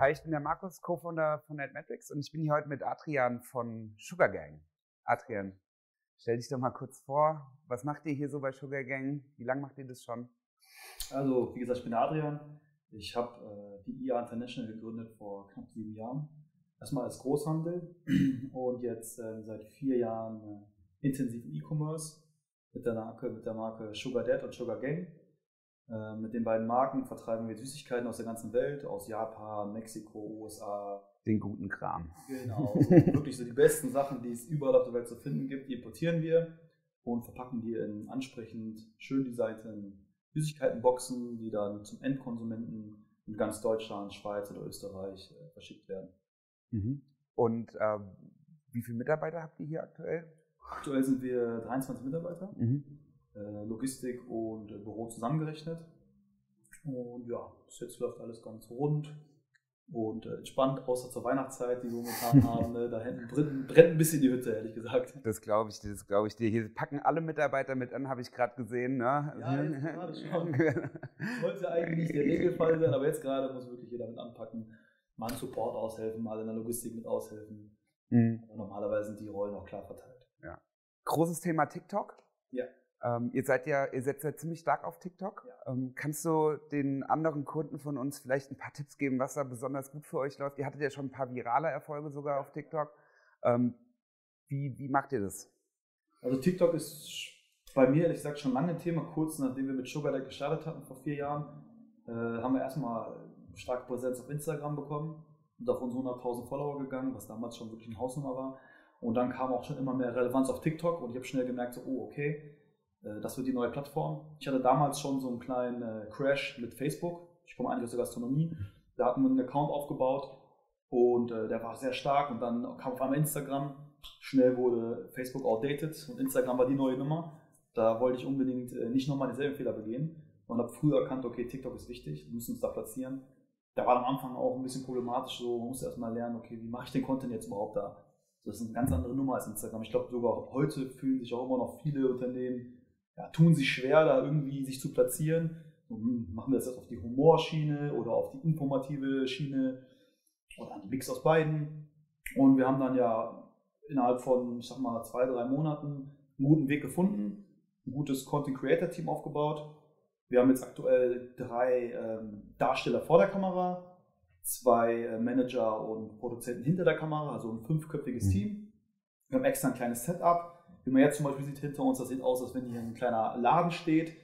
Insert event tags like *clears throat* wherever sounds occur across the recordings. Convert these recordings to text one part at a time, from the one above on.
Hi, ich bin der Markus, Co-Founder von Netmetrics und ich bin hier heute mit Adrian von Sugar Gang. Adrian, stell dich doch mal kurz vor. Was macht ihr hier so bei Sugar Gang? Wie lange macht ihr das schon? Also, wie gesagt, ich bin Adrian. Ich habe äh, die IA International gegründet vor knapp sieben Jahren. Erstmal als Großhandel *clears throat* und jetzt äh, seit vier Jahren äh, intensiven E-Commerce mit der Marke, mit der Marke Sugar Dad und Sugar Gang. Äh, mit den beiden Marken vertreiben wir Süßigkeiten aus der ganzen Welt, aus Japan, Mexiko, USA. Den guten Kram. Genau, so wirklich so die besten Sachen, die es überall auf der Welt zu finden gibt, die importieren wir und verpacken die in ansprechend schön designten Süßigkeitenboxen, die dann zum Endkonsumenten in ganz Deutschland, Schweiz oder Österreich äh, verschickt werden. Mhm. Und äh, wie viele Mitarbeiter habt ihr hier aktuell? Aktuell sind wir 23 Mitarbeiter. Mhm. Äh, Logistik und Büro zusammengerechnet. Und ja, bis jetzt läuft alles ganz rund und äh, entspannt, außer zur Weihnachtszeit, die wir momentan *laughs* haben. Ne? Da brennt, brennt, ein bisschen die Hütte, ehrlich gesagt. Das glaube ich dir, das glaube ich dir. Hier packen alle Mitarbeiter mit an, habe ich gerade gesehen. Ne? Ja, jetzt *laughs* gerade schon. Das *laughs* sollte eigentlich nicht der Regelfall sein, aber jetzt gerade muss wirklich jeder mit anpacken. Mal Support aushelfen, mal in der Logistik mit aushelfen. Mhm. normalerweise sind die Rollen auch klar verteilt. Ja. Großes Thema TikTok. Ja. Ähm, ihr seid ja, ihr setzt ja ziemlich stark auf TikTok. Ja. Ähm, kannst du den anderen Kunden von uns vielleicht ein paar Tipps geben, was da besonders gut für euch läuft? Ihr hattet ja schon ein paar virale Erfolge sogar auf TikTok. Ähm, wie, wie macht ihr das? Also TikTok ist bei mir, ehrlich gesagt, schon lange ein Thema. Kurz nachdem wir mit Sugar Deck gestartet hatten vor vier Jahren, äh, haben wir erstmal starke Präsenz auf Instagram bekommen und auf unsere 100.000 Follower gegangen, was damals schon wirklich eine Hausnummer war. Und dann kam auch schon immer mehr Relevanz auf TikTok und ich habe schnell gemerkt, so, oh, okay, das wird die neue Plattform. Ich hatte damals schon so einen kleinen äh, Crash mit Facebook. Ich komme eigentlich aus der Gastronomie. Da hatten wir einen Account aufgebaut und äh, der war sehr stark. Und dann kam auf einmal Instagram. Schnell wurde Facebook outdated und Instagram war die neue Nummer. Da wollte ich unbedingt nicht nochmal dieselben Fehler begehen und habe früher erkannt, okay, TikTok ist wichtig, wir müssen uns da platzieren. Da war am Anfang auch ein bisschen problematisch, so man musste erstmal lernen, okay, wie mache ich den Content jetzt überhaupt da? Das ist eine ganz andere Nummer als Instagram. Ich glaube, sogar heute fühlen sich auch immer noch viele Unternehmen ja, tun sich schwer, da irgendwie sich zu platzieren. Hm, machen wir das jetzt auf die Humorschiene oder auf die informative Schiene oder einen Mix aus beiden. Und wir haben dann ja innerhalb von, ich sag mal, zwei, drei Monaten einen guten Weg gefunden, ein gutes Content Creator Team aufgebaut. Wir haben jetzt aktuell drei ähm, Darsteller vor der Kamera, zwei äh, Manager und Produzenten hinter der Kamera, also ein fünfköpfiges mhm. Team. Wir haben extra ein kleines Setup wie man jetzt zum Beispiel sieht hinter uns, das sieht aus, als wenn hier ein kleiner Laden steht.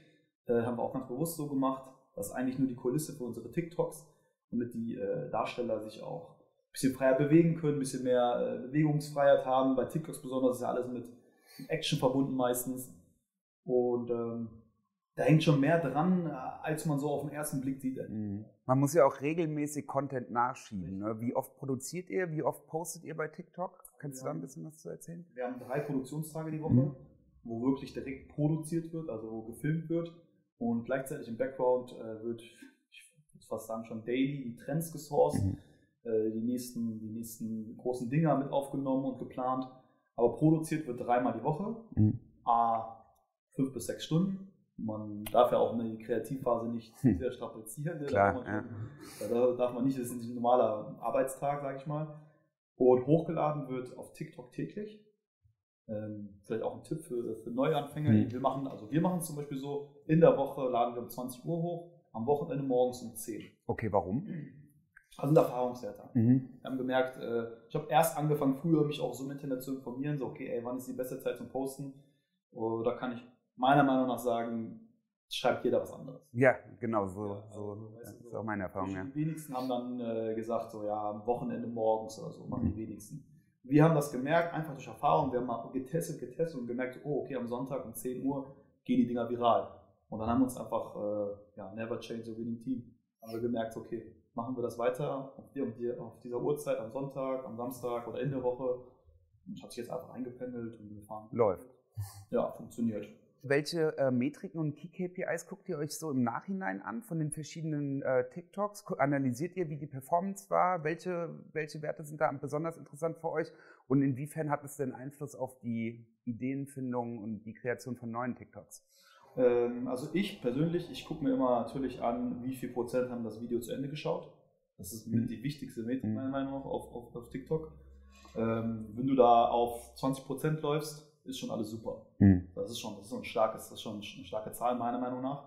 Äh, haben wir auch ganz bewusst so gemacht. Das ist eigentlich nur die Kulisse für unsere TikToks, damit die äh, Darsteller sich auch ein bisschen freier bewegen können, ein bisschen mehr äh, Bewegungsfreiheit haben. Bei TikToks besonders ist ja alles mit Action verbunden meistens. Und ähm, da hängt schon mehr dran, äh, als man so auf den ersten Blick sieht. Mhm. Man muss ja auch regelmäßig Content nachschieben. Ne? Wie oft produziert ihr? Wie oft postet ihr bei TikTok? Kannst du da ein bisschen was zu erzählen? Wir haben drei Produktionstage die Woche, mhm. wo wirklich direkt produziert wird, also wo gefilmt wird. Und gleichzeitig im Background äh, wird, ich würde fast sagen, schon daily die Trends gesourced, mhm. äh, die, nächsten, die nächsten großen Dinger mit aufgenommen und geplant. Aber produziert wird dreimal die Woche, mhm. a fünf bis sechs Stunden. Man darf ja auch in die Kreativphase nicht hm. sehr strapazieren. Klar, da, ja. da darf man nicht, das ist ein normaler Arbeitstag, sage ich mal. Und hochgeladen wird auf TikTok täglich. Ähm, vielleicht auch ein Tipp für, für Neuanfänger. Mhm. Wir machen, also wir machen es zum Beispiel so, in der Woche laden wir um 20 Uhr hoch, am Wochenende morgens um 10. Okay, warum? Also ein Erfahrungswerte. Mhm. Wir haben gemerkt, äh, ich habe erst angefangen, früher mich auch so im Internet zu informieren, so okay, ey, wann ist die beste Zeit zum Posten? da kann ich meiner Meinung nach sagen, schreibt jeder was anderes. Ja, genau, so, ja, also, so das ist auch meine Erfahrung. Ja. Die wenigsten haben dann äh, gesagt, so ja, am Wochenende morgens oder so, machen die wenigsten. Wir haben das gemerkt, einfach durch Erfahrung. Wir haben mal getestet, getestet und gemerkt, oh, okay, am Sonntag um 10 Uhr gehen die Dinger viral. Und dann haben wir uns einfach, äh, ja, never change a winning team. Haben wir gemerkt, okay, machen wir das weiter auf, die, auf, die, auf dieser Uhrzeit am Sonntag, am Samstag oder in der Woche. Und hat sich jetzt einfach eingependelt und wir fahren. Läuft. Ja, funktioniert. Welche äh, Metriken und Key-KPIs guckt ihr euch so im Nachhinein an von den verschiedenen äh, TikToks? Analysiert ihr, wie die Performance war? Welche, welche Werte sind da besonders interessant für euch? Und inwiefern hat es denn Einfluss auf die Ideenfindung und die Kreation von neuen TikToks? Ähm, also ich persönlich, ich gucke mir immer natürlich an, wie viel Prozent haben das Video zu Ende geschaut. Das ist mit die wichtigste Metrik meiner Meinung nach auf, auf, auf TikTok. Ähm, wenn du da auf 20% läufst, ist schon alles super. Mhm. Das ist schon, das ist schon ein starkes, das ist schon eine starke Zahl meiner Meinung nach.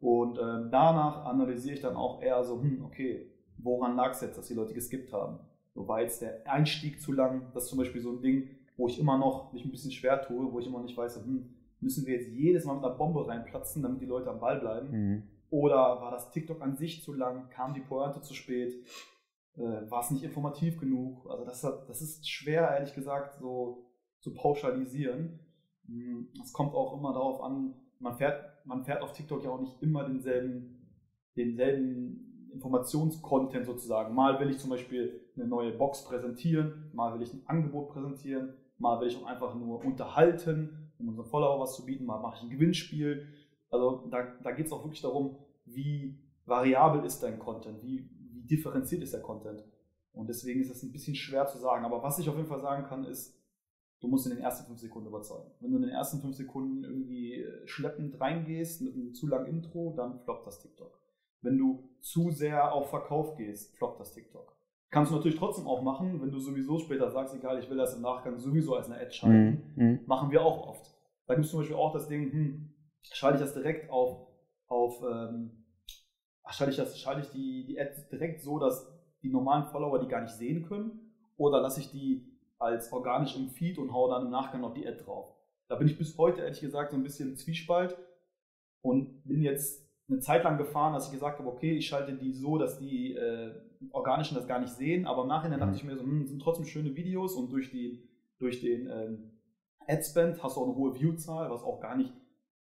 Und ähm, danach analysiere ich dann auch eher so, hm, okay, woran lag es jetzt, dass die Leute geskippt haben? So war jetzt der Einstieg zu lang, das ist zum Beispiel so ein Ding, wo ich immer noch mich ein bisschen schwer tue, wo ich immer nicht weiß, hm, müssen wir jetzt jedes Mal mit einer Bombe reinplatzen, damit die Leute am Ball bleiben? Mhm. Oder war das TikTok an sich zu lang? Kam die Pointe zu spät? Äh, war es nicht informativ genug? Also das, das ist schwer, ehrlich gesagt, so zu pauschalisieren. Hm, es kommt auch immer darauf an, man fährt, man fährt auf TikTok ja auch nicht immer denselben, denselben Informationscontent sozusagen. Mal will ich zum Beispiel eine neue Box präsentieren, mal will ich ein Angebot präsentieren, mal will ich auch einfach nur unterhalten, um unseren Follower was zu bieten, mal mache ich ein Gewinnspiel. Also da, da geht es auch wirklich darum, wie variabel ist dein Content, wie, wie differenziert ist der Content. Und deswegen ist es ein bisschen schwer zu sagen. Aber was ich auf jeden Fall sagen kann, ist, du musst in den ersten fünf Sekunden überzeugen. Wenn du in den ersten fünf Sekunden irgendwie äh, schleppend reingehst mit einem zu langen Intro, dann floppt das TikTok. Wenn du zu sehr auf Verkauf gehst, floppt das TikTok. Kannst du natürlich trotzdem auch machen, wenn du sowieso später sagst, egal, ich will das im Nachgang sowieso als eine Ad schalten. Mhm. Machen wir auch oft. Da gibt es zum Beispiel auch das Ding, hm, schalte ich das direkt auf, auf ähm, schalte ich, das, schalte ich die, die Ad direkt so, dass die normalen Follower die gar nicht sehen können? Oder lasse ich die als organisch im Feed und haue dann im Nachgang noch die Ad drauf? Da bin ich bis heute ehrlich gesagt so ein bisschen Zwiespalt und bin jetzt eine Zeit lang gefahren, dass ich gesagt habe, okay, ich schalte die so, dass die äh, Organischen das gar nicht sehen, aber im Nachhinein dachte mhm. ich mir so, hm, sind trotzdem schöne Videos und durch, die, durch den ähm, Adspend hast du auch eine hohe Viewzahl, was auch gar nicht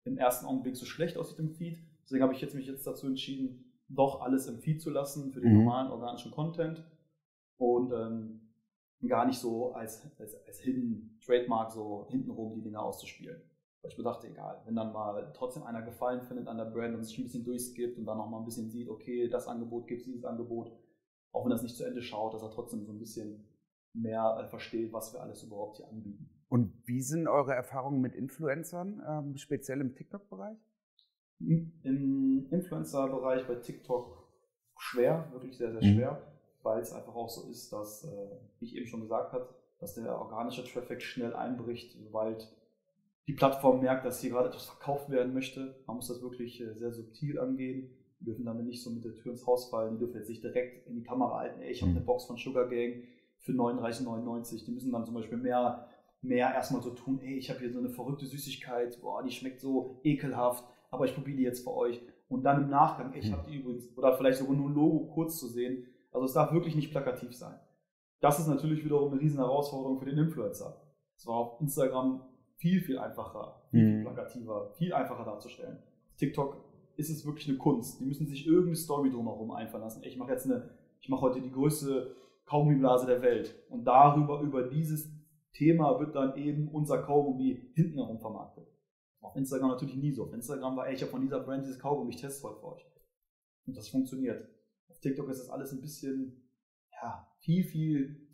im ersten Augenblick so schlecht aussieht im Feed. Deswegen habe ich jetzt mich jetzt dazu entschieden, doch alles im Feed zu lassen für den mhm. normalen organischen Content und ähm, gar nicht so als, als, als Hidden Trademark so hintenrum die Dinge auszuspielen. Weil ich mir dachte, egal, wenn dann mal trotzdem einer Gefallen findet an der Brand und sich ein bisschen durchskippt und dann noch mal ein bisschen sieht, okay, das Angebot gibt es, dieses Angebot, auch wenn er es nicht zu Ende schaut, dass er trotzdem so ein bisschen mehr äh, versteht, was wir alles überhaupt hier anbieten. Und wie sind eure Erfahrungen mit Influencern, ähm, speziell im TikTok-Bereich? Im Influencer-Bereich bei TikTok schwer, wirklich sehr, sehr mhm. schwer, mhm. Weil es einfach auch so ist, dass, äh, wie ich eben schon gesagt habe, dass der organische Traffic schnell einbricht, sobald die Plattform merkt, dass hier gerade etwas verkauft werden möchte. Man muss das wirklich äh, sehr subtil angehen. Wir dürfen damit nicht so mit der Tür ins Haus fallen. Die dürfen jetzt nicht direkt in die Kamera halten. Ey, ich habe mhm. eine Box von Sugar Gang für 39,99. Die müssen dann zum Beispiel mehr, mehr erstmal so tun. Ey, ich habe hier so eine verrückte Süßigkeit. Boah, die schmeckt so ekelhaft aber ich probiere die jetzt für euch. Und dann im Nachgang, ich hm. habe die übrigens, oder vielleicht sogar nur ein Logo kurz zu sehen. Also es darf wirklich nicht plakativ sein. Das ist natürlich wiederum eine riesen Herausforderung für den Influencer. Es war auf Instagram viel, viel einfacher, viel, viel hm. plakativer, viel einfacher darzustellen. TikTok ist es wirklich eine Kunst. Die müssen sich irgendeine Story drumherum einfallen lassen. Ich mache jetzt eine, ich mache heute die größte Kaugummiblase der Welt. Und darüber, über dieses Thema wird dann eben unser Kaugummi hinten herum vermarktet. Auf Instagram natürlich nie so. Auf Instagram war, ey, ich habe von dieser Brand dieses Kaugummi, ich teste heute für euch. Und das funktioniert. TikTok ist das alles ein bisschen, ja, viel, viel,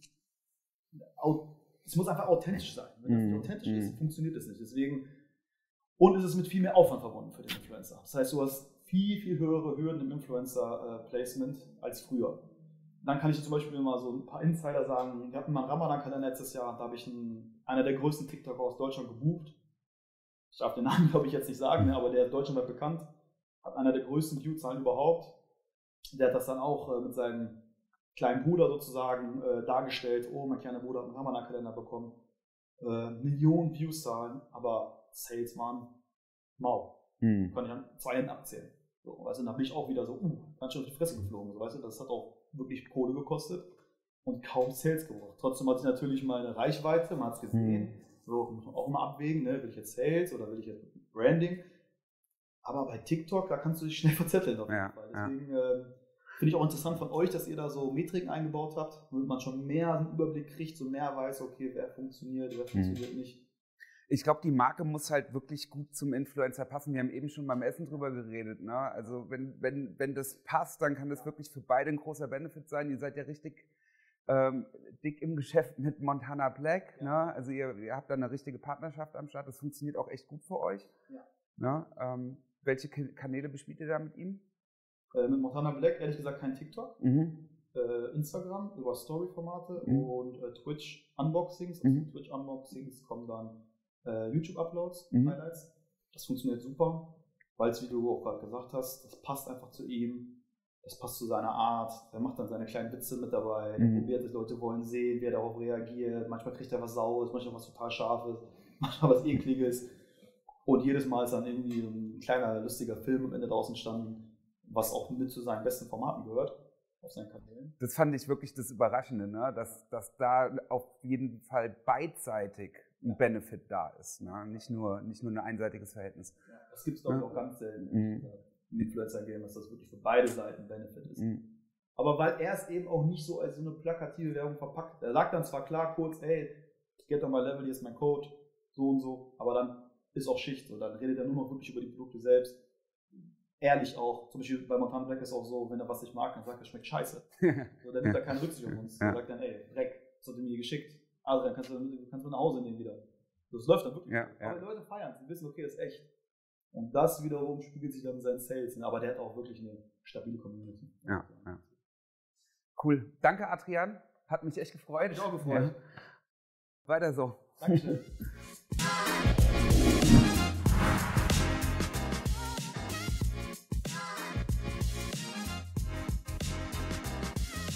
es muss einfach authentisch sein. Wenn das nicht mhm. authentisch ist, mhm. funktioniert es nicht. Deswegen, und es ist mit viel mehr Aufwand verbunden für den Influencer. Das heißt, du hast viel, viel höhere Hürden im Influencer-Placement als früher. Dann kann ich zum Beispiel mal so ein paar Insider sagen. Wir hatten mal einen Ramadan-Kalender letztes Jahr, da habe ich einen, einer der größten TikToker aus Deutschland gebucht ich darf den Namen *laughs* glaube ich jetzt nicht sagen, ne, aber der ist deutschlandweit bekannt, hat einer der größten Viewzahlen überhaupt. Der hat das dann auch äh, mit seinem kleinen Bruder sozusagen äh, dargestellt. Oh, mein kleiner Bruder hat einen Ramadan-Kalender bekommen. Äh, Millionen Viewzahlen, aber Salesman, mau. Hm. Kann ich an zwei Händen abzählen. So, weißt du, dann bin ich auch wieder so, uh, ganz schön auf die Fresse geflogen. So, weißt du, das hat auch wirklich Kohle gekostet und kaum Sales gebracht. Trotzdem hatte ich natürlich meine Reichweite, man hat es gesehen. Hm. So, muss man auch mal abwägen, ne? will ich jetzt Sales oder will ich jetzt Branding? Aber bei TikTok, da kannst du dich schnell *laughs* verzetteln auf jeden ja, Fall. Deswegen ja. äh, finde ich auch interessant von euch, dass ihr da so Metriken eingebaut habt, damit man schon mehr einen Überblick kriegt, so mehr weiß, okay, wer funktioniert, wer funktioniert mhm. nicht. Ich glaube, die Marke muss halt wirklich gut zum Influencer passen. Wir haben eben schon beim Essen drüber geredet. Ne? Also wenn, wenn, wenn das passt, dann kann das wirklich für beide ein großer Benefit sein. Ihr seid ja richtig ähm, dick im Geschäft mit Montana Black. Ja. Ne? Also ihr, ihr, habt da eine richtige Partnerschaft am Start. Das funktioniert auch echt gut für euch. Ja. Ne? Ähm, welche Kanäle bespielt ihr da mit ihm? Äh, mit Montana Black ehrlich gesagt kein TikTok. Mhm. äh, Instagram über Story-Formate Mhm. und äh, Twitch-Unboxings. Aus Mhm. den Twitch-Unboxings kommen dann äh, YouTube-Uploads, Mhm. Highlights. Das funktioniert super, weil es, wie du auch gerade gesagt hast, das passt einfach zu ihm. Das passt zu seiner Art. Er macht dann seine kleinen Witze mit dabei. Er Mhm. probiert es, Leute wollen sehen, wie er darauf reagiert. Manchmal kriegt er was Saures, manchmal was total Scharfes, *laughs* manchmal was Ekliges. Und jedes Mal ist dann irgendwie ein kleiner, lustiger Film am Ende draus entstanden, was auch mit zu seinen besten Formaten gehört auf seinen Kanälen. Das fand ich wirklich das Überraschende, ne? dass, dass da auf jeden Fall beidseitig ein Benefit da ist. Ne? Nicht, nur, nicht nur ein einseitiges Verhältnis. Das gibt es, ich, Ja. auch ganz selten Mhm. im Influencer-Game, dass das wirklich für beide Seiten ein Benefit ist. Mhm. Aber weil er es eben auch nicht so als so eine plakative Werbung verpackt. Er sagt dann zwar klar kurz, ey, get on my level, hier ist mein Code, so und so, aber dann ist auch Schicht. So. Dann redet er nur noch wirklich über die Produkte selbst. Ehrlich auch. Zum Beispiel bei Montana Black ist auch so, wenn er was nicht mag, dann sagt er, schmeckt scheiße. *laughs* So, dann nimmt er keine Rücksicht auf uns. Ja. Dann sagt dann, ey, Dreck, das hat er mir geschickt. Adrian, kannst du, kannst du nach Hause nehmen wieder. Das läuft dann wirklich. Ja, Aber ja. die Leute feiern sie wissen, okay, das ist echt. Und das wiederum spiegelt sich dann in seinen Sales. Aber der hat auch wirklich eine stabile Community. Ja, ja. Cool. Danke, Adrian. Hat mich echt gefreut. Mich auch gefreut. Weiter so. Dankeschön. *laughs*